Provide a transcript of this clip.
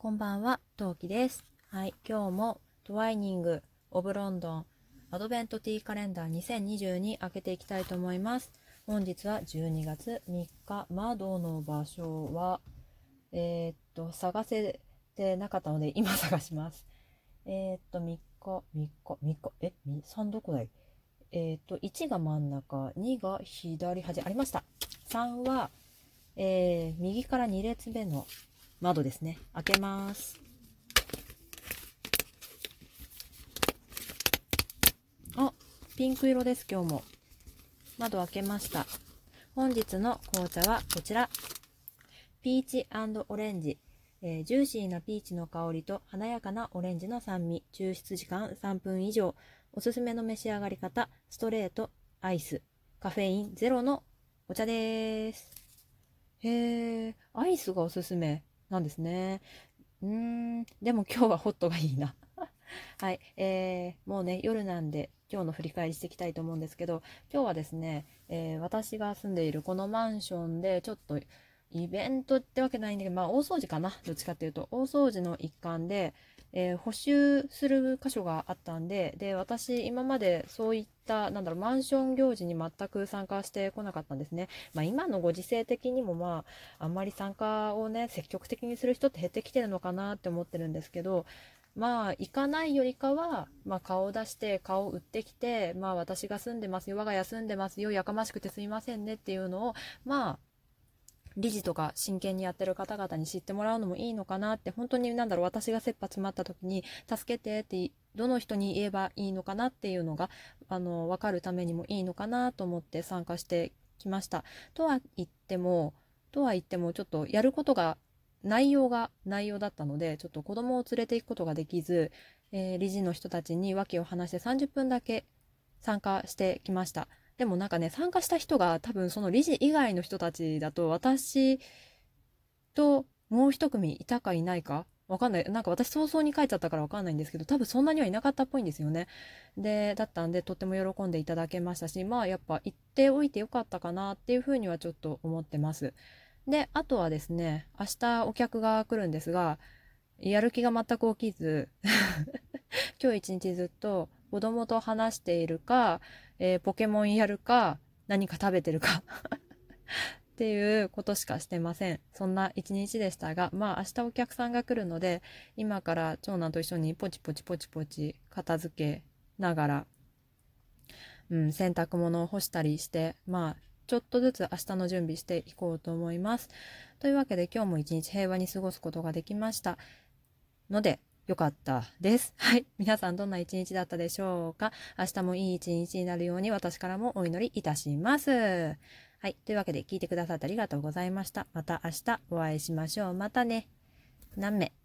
こんばんは、トウキです。はい、今日もトワイニング・オブ・ロンドンアドベントティーカレンダー2020開けていきたいと思います。本日は12月3日、窓の場所は、えーっと、探せてなかったので今探します。えーっと、3日、3日、3日、え、3どこだい？えーっと、1が真ん中、2が左端、ありました。3は、えー右から2列目の窓ですね。開けます。あ、ピンク色です、今日も。窓開けました。本日の紅茶はこちら。ピーチオレンジ。えージューシーなピーチの香りと華やかなオレンジの酸味。抽出時間3分以上。おすすめの召し上がり方。ストレート、アイス、カフェインゼロのお茶です。へー、アイスがおすすめなんですね。うーん、でも今日はホットがいいな。はい、えー、もうね、夜なんで、今日の振り返りしていきたいと思うんですけど、今日はですね、えー私が住んでいるこのマンションで、ちょっとイベントってわけないんだけど、まあ大掃除かな、どっちかっていうと、大掃除の一環で、えー補修する箇所があったんで、で、私、今までそういった、なんだろう、マンション行事に全く参加してこなかったんですね。まあ今のご時世的にもまあ、あんまり参加をね、積極的にする人って減ってきてるのかなって思ってるんですけど、まあ、行かないよりかは、まあ、顔を出して、顔を売ってきて、まあ、私が住んでますよ、我が家住んでますよ、やかましくてすいませんねっていうのを、まあ、理事とか真剣にやってる方々に知ってもらうのもいいのかなって、本当になんだろう、私が切羽詰まった時に、助けてって、どの人に言えばいいのかなっていうのが、あの、わかるためにもいいのかなと思って参加してきました。とは言っても、とは言っても、ちょっとやることが内容が内容だったので、ちょっと子供を連れて行くことができず、えー理事の人たちに訳を話して30分だけ参加してきました。でもなんかね、参加した人が多分その理事以外の人たちだと私ともう一組いたかいないか？わかんない。なんか私早々に書いちゃったからわかんないんですけど、多分そんなにはいなかったっぽいんですよね。で、だったんでとっても喜んでいただけましたし、まあやっぱ行っておいてよかったかなっていうふうにはちょっと思ってます。で、あとはですね、明日お客が来るんですが、やる気が全く起きず、今日一日ずっと子供と話しているか、えーポケモンやるか、何か食べてるか っていうことしかしてません。そんな一日でしたが、まあ明日お客さんが来るので、今から長男と一緒にポチポチポチポチ片付けながら、うん、洗濯物を干したりして、まあちょっとずつ明日の準備していこうと思います。というわけで今日も一日平和に過ごすことができました。ので、よかったです。はい。皆さんどんな一日だったでしょうか？明日もいい一日になるように私からもお祈りいたします。はい。というわけで聞いてくださってありがとうございました。また明日お会いしましょう。またね。何名？